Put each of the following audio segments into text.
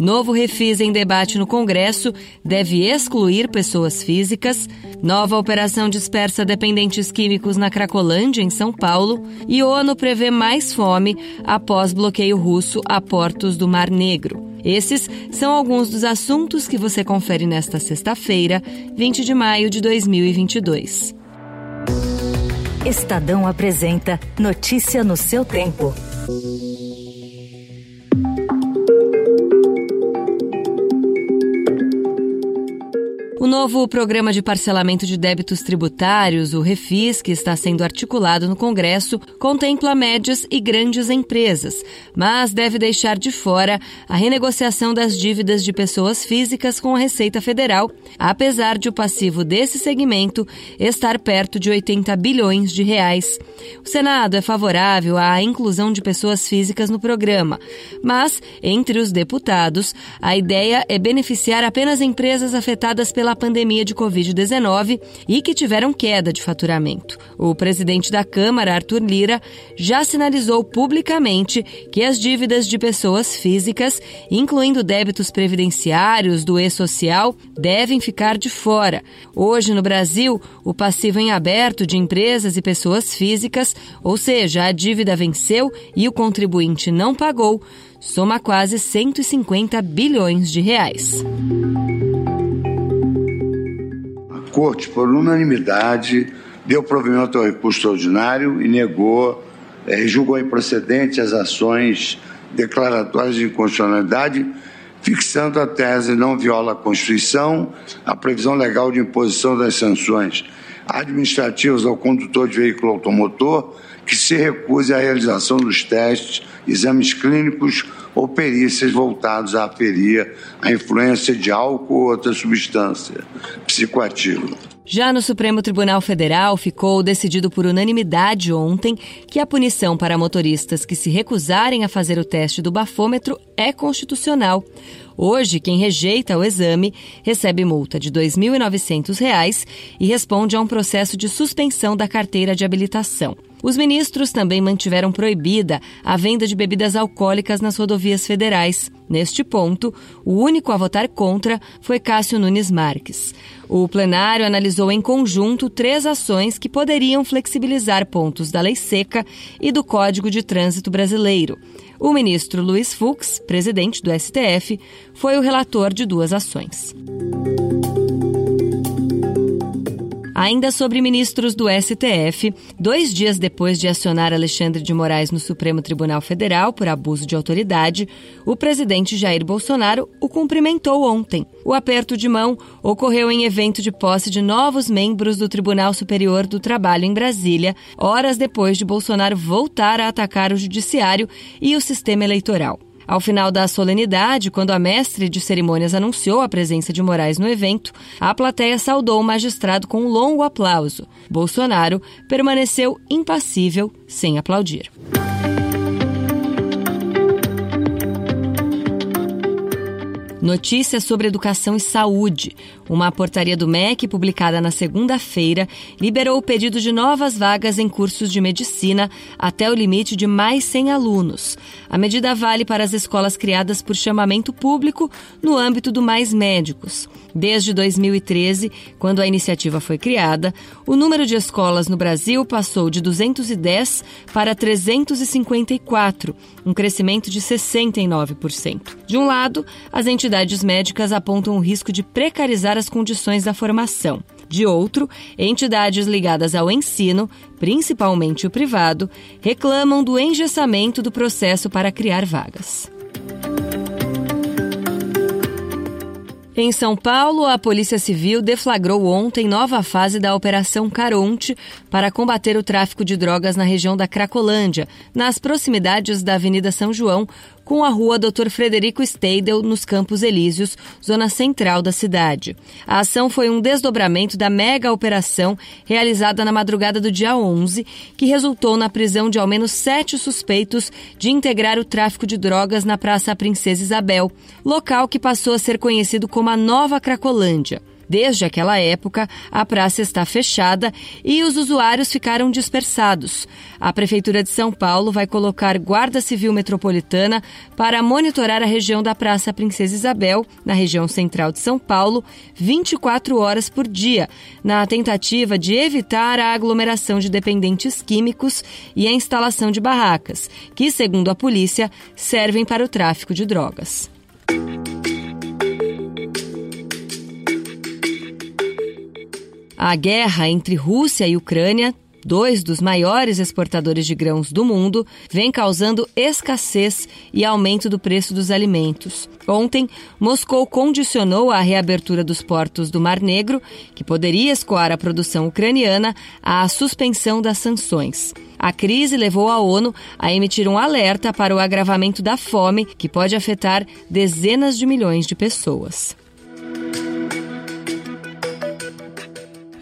Novo refis em debate no Congresso deve excluir pessoas físicas. Nova operação dispersa dependentes químicos na Cracolândia, em São Paulo. E ONU prevê mais fome após bloqueio russo a portos do Mar Negro. Esses são alguns dos assuntos que você confere nesta sexta-feira, 20 de maio de 2022. Estadão apresenta Notícia no seu tempo. O novo programa de parcelamento de débitos tributários, o Refis, que está sendo articulado no Congresso, contempla médias e grandes empresas, mas deve deixar de fora a renegociação das dívidas de pessoas físicas com a Receita Federal, apesar de o passivo desse segmento estar perto de 80 bilhões de reais. O Senado é favorável à inclusão de pessoas físicas no programa, mas, entre os deputados, a ideia é beneficiar apenas empresas afetadas pela pandemia de Covid-19 e que tiveram queda de faturamento. O presidente da Câmara, Arthur Lira, já sinalizou publicamente que as dívidas de pessoas físicas, incluindo débitos previdenciários do e-social, devem ficar de fora. Hoje, no Brasil, o passivo em aberto de empresas e pessoas físicas, ou seja, a dívida venceu e o contribuinte não pagou, soma quase 150 bilhões de reais. Corte, por unanimidade, deu provimento ao recurso extraordinário e negou, é, julgou improcedente as ações declaratórias de inconstitucionalidade, fixando a tese não viola a Constituição, a previsão legal de imposição das sanções administrativas ao condutor de veículo automotor que se recuse à realização dos testes, exames clínicos ou perícias voltados a aferir a influência de álcool ou outra substância psicoativa. Já no Supremo Tribunal Federal, ficou decidido por unanimidade ontem que a punição para motoristas que se recusarem a fazer o teste do bafômetro é constitucional. Hoje, quem rejeita o exame recebe multa de R$ 2.900 e responde a um processo de suspensão da carteira de habilitação. Os ministros também mantiveram proibida a venda de bebidas alcoólicas nas rodovias federais. Neste ponto, o único a votar contra foi Cássio Nunes Marques. O plenário analisou em conjunto três ações que poderiam flexibilizar pontos da lei seca e do Código de Trânsito Brasileiro. O ministro Luiz Fux, presidente do STF, foi o relator de duas ações. Ainda sobre ministros do STF, dois dias depois de acionar Alexandre de Moraes no Supremo Tribunal Federal por abuso de autoridade, o presidente Jair Bolsonaro o cumprimentou ontem. O aperto de mão ocorreu em evento de posse de novos membros do Tribunal Superior do Trabalho em Brasília, horas depois de Bolsonaro voltar a atacar o judiciário e o sistema eleitoral. Ao final da solenidade, quando a mestre de cerimônias anunciou a presença de Moraes no evento, a plateia saudou o magistrado com um longo aplauso. Bolsonaro permaneceu impassível, sem aplaudir. Notícias sobre educação e saúde. Uma portaria do MEC, publicada na segunda-feira, liberou o pedido de novas vagas em cursos de medicina até o limite de mais 100 alunos. A medida vale para as escolas criadas por chamamento público no âmbito do Mais Médicos. Desde 2013, quando a iniciativa foi criada, o número de escolas no Brasil passou de 210 para 354, um crescimento de 69%. De um lado, as entidades médicas apontam o risco de precarizar as condições da formação. De outro, entidades ligadas ao ensino, principalmente o privado, reclamam do engessamento do processo para criar vagas. Em São Paulo, a Polícia Civil deflagrou ontem nova fase da Operação Caronte para combater o tráfico de drogas na região da Cracolândia, nas proximidades da Avenida São João, com a rua Dr. Frederico Steidel, nos Campos Elíseos, zona central da cidade. A ação foi um desdobramento da mega operação realizada na madrugada do dia 11, que resultou na prisão de ao menos sete suspeitos de integrar o tráfico de drogas na Praça Princesa Isabel, local que passou a ser conhecido como a Nova Cracolândia. Desde aquela época, a praça está fechada e os usuários ficaram dispersados. A Prefeitura de São Paulo vai colocar Guarda Civil Metropolitana para monitorar a região da Praça Princesa Isabel, na região central de São Paulo, 24 horas por dia, na tentativa de evitar a aglomeração de dependentes químicos e a instalação de barracas, que, segundo a polícia, servem para o tráfico de drogas. A guerra entre Rússia e Ucrânia, dois dos maiores exportadores de grãos do mundo, vem causando escassez e aumento do preço dos alimentos. Ontem, Moscou condicionou a reabertura dos portos do Mar Negro, que poderia escoar a produção ucraniana, à suspensão das sanções. A crise levou a ONU a emitir um alerta para o agravamento da fome, que pode afetar dezenas de milhões de pessoas.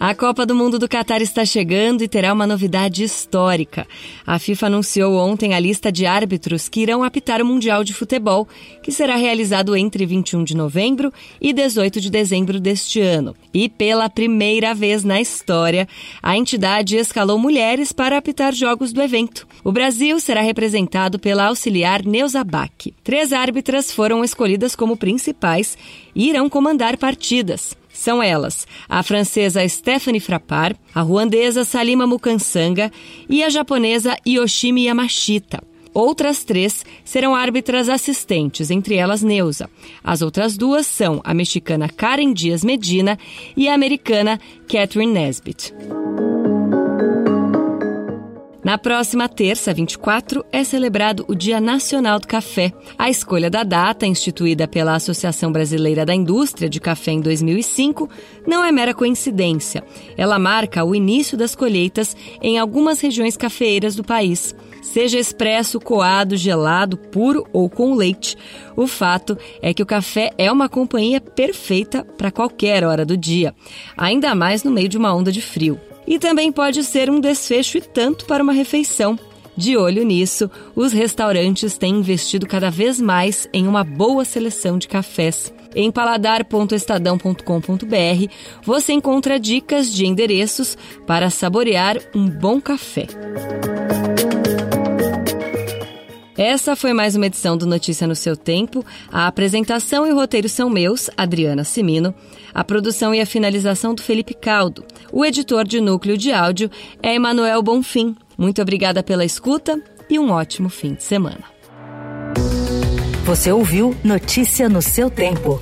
A Copa do Mundo do Catar está chegando e terá uma novidade histórica. A FIFA anunciou ontem a lista de árbitros que irão apitar o Mundial de Futebol, que será realizado entre 21 de novembro e 18 de dezembro deste ano. E pela primeira vez na história, a entidade escalou mulheres para apitar jogos do evento. O Brasil será representado pela auxiliar Neuza Bach. Três árbitras foram escolhidas como principais e irão comandar partidas. São elas a francesa Stephanie Frappard, a ruandesa Salima Mukansanga e a japonesa Yoshimi Yamashita. Outras três serão árbitras assistentes, entre elas Neuza. As outras duas são a mexicana Karen Dias Medina e a americana Catherine Nesbitt. Na próxima terça, 24, é celebrado o Dia Nacional do Café. A escolha da data, instituída pela Associação Brasileira da Indústria de Café em 2005, não é mera coincidência. Ela marca o início das colheitas em algumas regiões cafeeiras do país. Seja expresso, coado, gelado, puro ou com leite, o fato é que o café é uma companhia perfeita para qualquer hora do dia, ainda mais no meio de uma onda de frio. E também pode ser um desfecho e tanto para uma refeição. De olho nisso, os restaurantes têm investido cada vez mais em uma boa seleção de cafés. Em paladar.estadão.com.br você encontra dicas de endereços para saborear um bom café. Essa foi mais uma edição do Notícia no seu tempo. A apresentação e o roteiro são meus, Adriana Simino. A produção e a finalização do Felipe Caldo. O editor de núcleo de áudio é Emanuel Bonfim. Muito obrigada pela escuta e um ótimo fim de semana. Você ouviu Notícia no seu tempo.